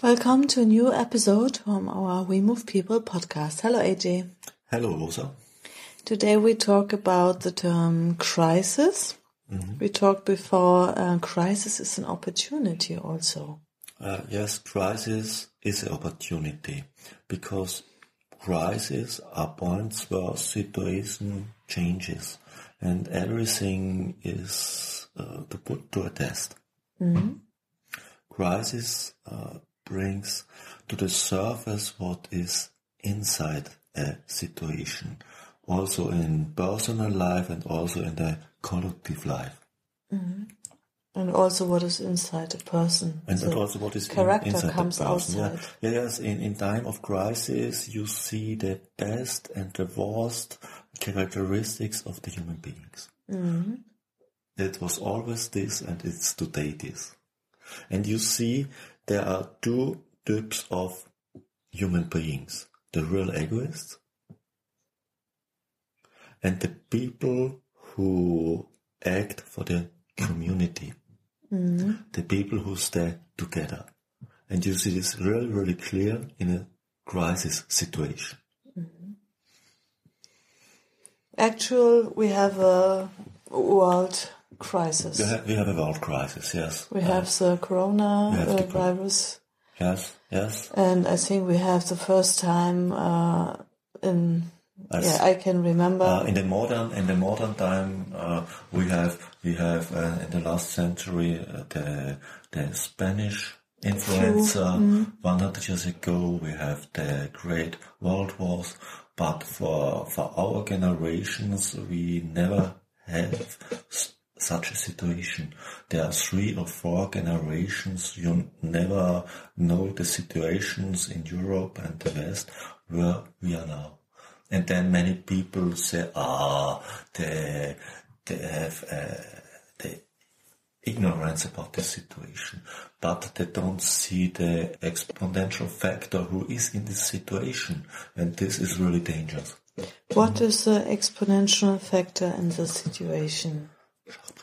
Welcome to a new episode from our We Move People podcast. Hello, AJ. Hello, Rosa. Today we talk about the term crisis. Mm-hmm. We talked before, uh, crisis is an opportunity also. Uh, yes, crisis is an opportunity because crises are points where situation changes and everything is uh, to put to a test. Mm-hmm. Crisis uh, brings to the surface what is inside a situation, also in personal life and also in the collective life. Mm-hmm. And also what is inside a person. And, and also what is character in, inside comes the person. outside. Yeah. Yes, in, in time of crisis, you see the best and the worst characteristics of the human beings. Mm-hmm. It was always this and it's today this. And you see there are two types of human beings. The real egoists and the people who act for the community. Mm-hmm. The people who stay together. And you see this really, really clear in a crisis situation. Mm-hmm. Actual, we have a world crisis. We have, we have a world crisis, yes. We have the corona have uh, virus. Yes, yes. And I think we have the first time uh, in as, yeah, I can remember. Uh, in the modern in the modern time, uh, we have we have uh, in the last century uh, the the Spanish influenza. Mm. 100 years ago, we have the Great World Wars. But for for our generations, we never have such a situation. There are three or four generations. You never know the situations in Europe and the West where we are now. And then many people say, ah, they, they have uh, the ignorance about the situation, but they don't see the exponential factor who is in this situation, and this is really dangerous. What is the exponential factor in the situation?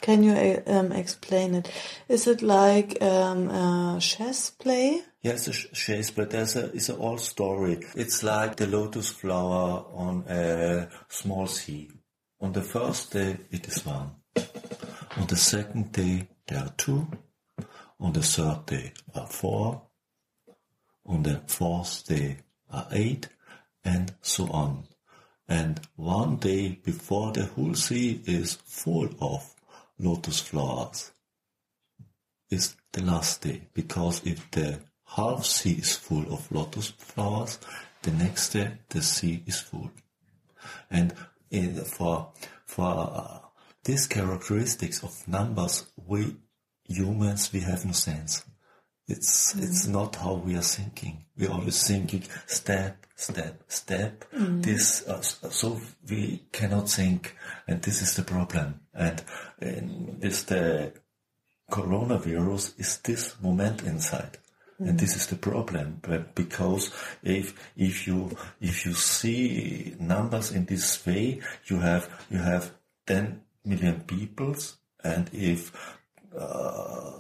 Can you um, explain it? Is it like um, a chess play? Yes, a chess play. There's a, it's an old story. It's like the lotus flower on a small sea. On the first day, it is one. On the second day, there are two. On the third day, are four. On the fourth day, are eight, and so on. And one day before the whole sea is full of lotus flowers is the last day because if the half sea is full of lotus flowers, the next day the sea is full. And in, for for uh, these characteristics of numbers, we humans we have no sense. It's mm. it's not how we are thinking. We're always thinking step, step, step. Mm. This uh, so we cannot think, and this is the problem. And, and with the coronavirus, is this moment inside. Mm. And this is the problem, because if if you if you see numbers in this way, you have you have ten million peoples, and if uh,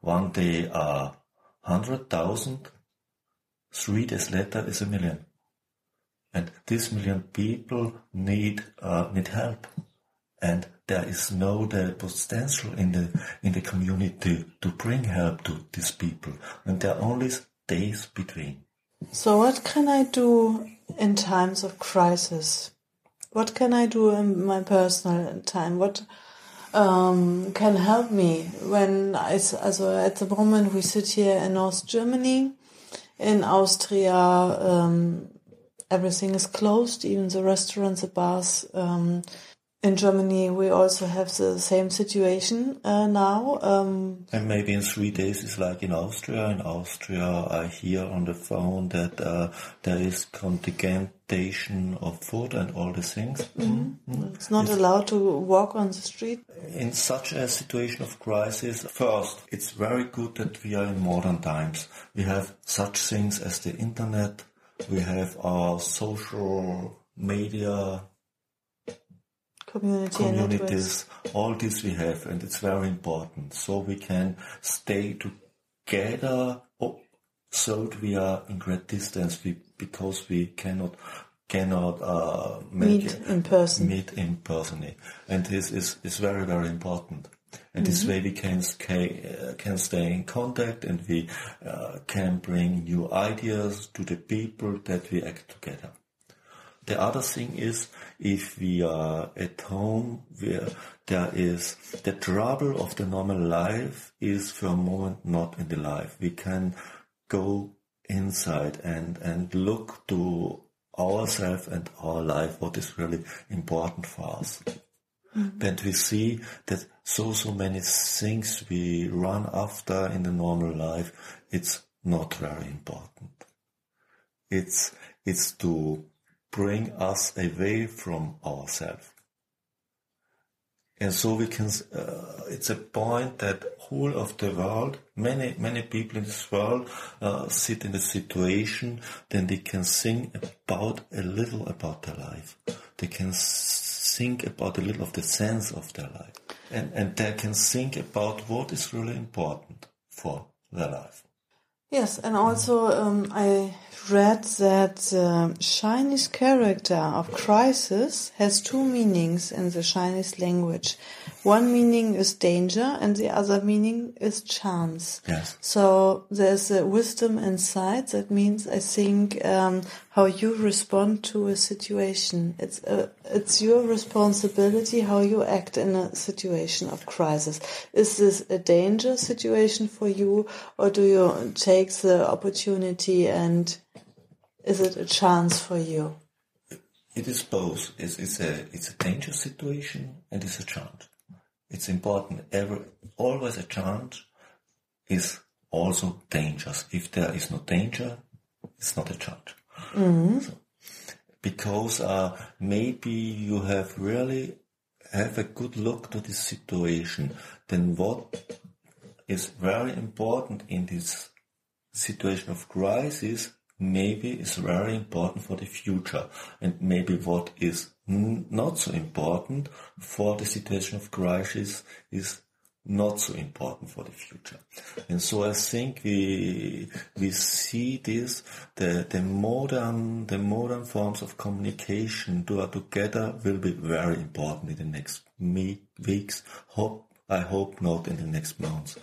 one day are hundred thousand, three days later is a million, and this million people need uh, need help, and there is no the potential in the in the community to bring help to these people, and there are only days between. So, what can I do in times of crisis? What can I do in my personal time? What um, can help me when it's also at the moment we sit here in North Germany, in Austria, um, everything is closed, even the restaurants, the bars. Um, in Germany, we also have the same situation uh, now. Um, and maybe in three days it's like in Austria. In Austria, I hear on the phone that uh, there is contingentation of food and all the things. Mm -hmm. It's not it's allowed to walk on the street. In such a situation of crisis, first, it's very good that we are in modern times. We have such things as the internet. We have our social media community communities, all this we have, and it's very important. So we can stay together, oh, so we are in great distance we, because we cannot cannot uh, meet in person. Meet in person, and this is is very very important. And mm-hmm. this way we can uh, can stay in contact, and we uh, can bring new ideas to the people that we act together. The other thing is if we are at home where there is the trouble of the normal life is for a moment not in the life. We can go inside and, and look to ourselves and our life, what is really important for us. Mm-hmm. And we see that so, so many things we run after in the normal life, it's not very important. It's, it's to bring us away from ourselves. And so we can, uh, it's a point that whole of the world, many, many people in this world uh, sit in a situation, then they can think about a little about their life. They can think about a little of the sense of their life. And, and they can think about what is really important for their life. Yes, and also um, I read that the Chinese character of crisis has two meanings in the Chinese language. One meaning is danger and the other meaning is chance. Yes. So there's a wisdom inside. That means I think um, how you respond to a situation. It's a, it's your responsibility how you act in a situation of crisis. Is this a danger situation for you, or do you take the opportunity and is it a chance for you? It is both. It's, it's a it's a danger situation and it's a chance it's important. Ever, always a chance is also dangerous. If there is no danger, it's not a chance. Mm-hmm. Because uh, maybe you have really have a good look to this situation, then what is very important in this situation of crisis maybe is very important for the future and maybe what is not so important for the situation of crisis is not so important for the future. And so I think we we see this the the modern the modern forms of communication to together will be very important in the next weeks. Hope I hope not in the next months.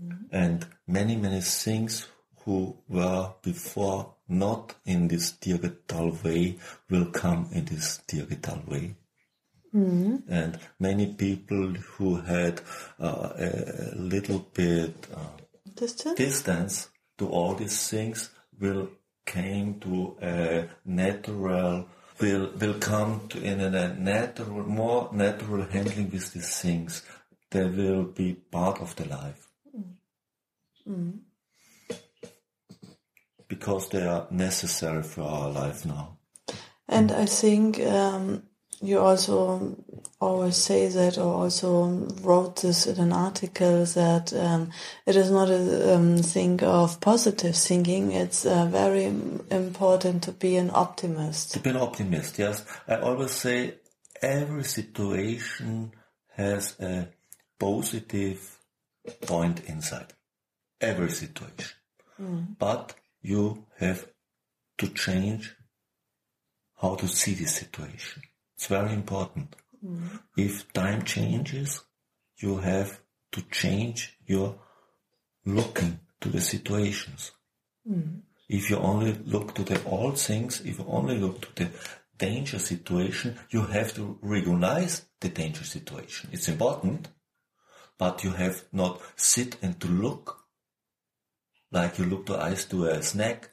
Mm-hmm. And many many things who were before not in this digital way will come in this digital way. Mm-hmm. And many people who had uh, a little bit uh, distance? distance to all these things will came to a natural will will come to in a natural more natural handling with these things. They will be part of the life. Mm-hmm because they are necessary for our life now. And I think um, you also always say that, or also wrote this in an article that um, it is not a um, thing of positive thinking. It's uh, very important to be an optimist. To be an optimist, yes. I always say every situation has a positive point inside. Every situation. Mm. But you have to change how to see the situation. It's very important. Mm-hmm. If time changes, you have to change your looking to the situations. Mm-hmm. If you only look to the old things, if you only look to the danger situation, you have to recognize the danger situation. It's important, but you have not sit and to look like you look to eyes to a snack.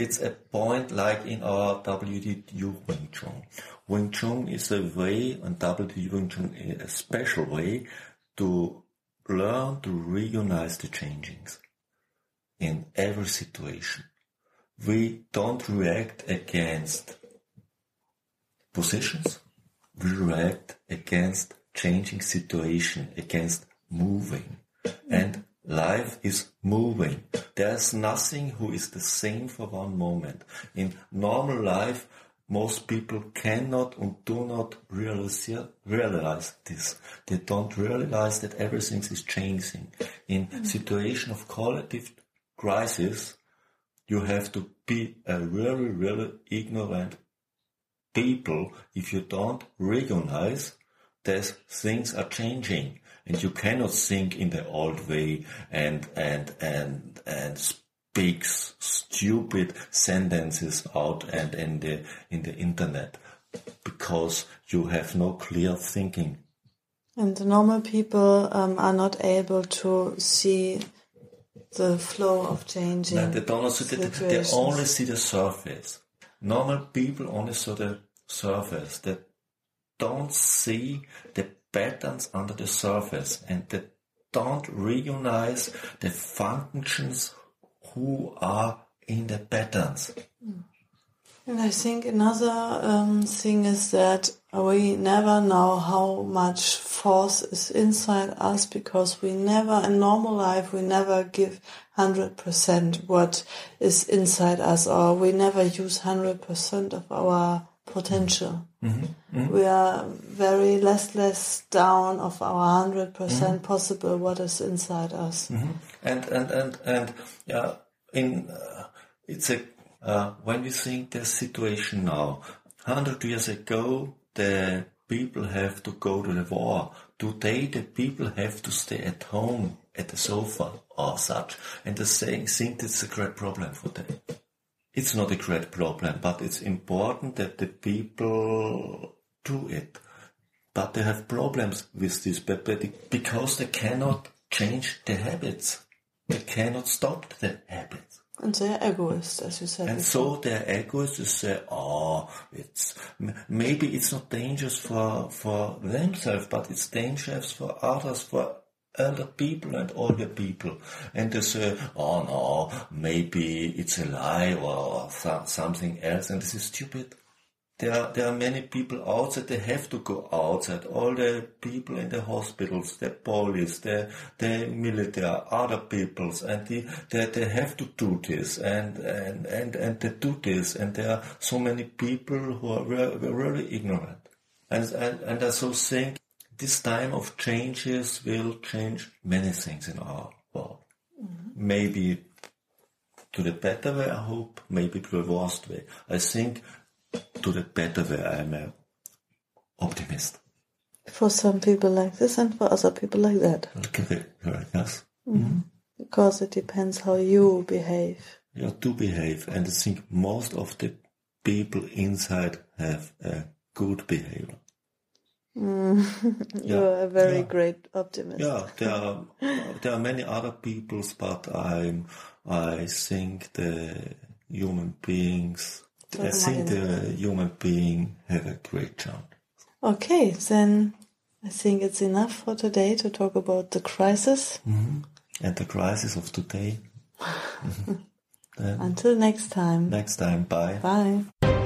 It's a point like in our WTU WingTsun. Wing Chun is a way, and WTU WingTsun is a special way to learn to recognize the changings in every situation. We don't react against positions. We react against changing situation, against moving. And life is moving. There's nothing who is the same for one moment. In normal life, most people cannot and do not realize, realize this. They don't realize that everything is changing. In hmm. situation of collective crisis, you have to be a really, really ignorant people if you don't recognize that things are changing and you cannot think in the old way and and and and speak stupid sentences out and in the in the internet because you have no clear thinking. And the normal people um, are not able to see the flow of changing no, they don't see the, they only see the surface. Normal people only see the surface. They don't see the patterns under the surface and they don't recognize the functions who are in the patterns. And I think another um, thing is that we never know how much force is inside us because we never, in normal life, we never give 100% what is inside us or we never use 100% of our potential. Mm-hmm. We are very less less down of our 100% mm-hmm. possible what is inside us. Mm-hmm. And, and, and, and, yeah, in, uh, it's a, uh, when you think the situation now, 100 years ago, the people have to go to the war. Today, the people have to stay at home at the sofa or such. And the saying, think it's a great problem for them it's not a great problem, but it's important that the people do it. But they have problems with this because they cannot change the habits. They cannot stop the habits. And they're egoists, as you said. And before. so they're egoists to say, oh, it's, maybe it's not dangerous for, for themselves, but it's dangerous for others, for elder people and older people. And they say, oh no, maybe it's a lie or something else. And this is stupid. There are, there are many people outside, they have to go outside. All the people in the hospitals, the police, the, the military, other peoples, and the, they, they have to do this, and, and, and, and they do this, and there are so many people who are really, really ignorant. And, and, and I so think this time of changes will change many things in our world. Mm-hmm. Maybe to the better way, I hope, maybe to the worst way. I think to the better way, I'm an optimist. For some people like this and for other people like that. Okay, yes. Mm-hmm. Because it depends how you behave. You do behave, and I think most of the people inside have a good behavior. Mm. You're a very yeah. great optimist. Yeah, there are there are many other peoples, but I'm I think the human beings. I think the human being have a great chance. Okay, then I think it's enough for today to talk about the crisis. Mm-hmm. And the crisis of today. Until next time. Next time. Bye. Bye.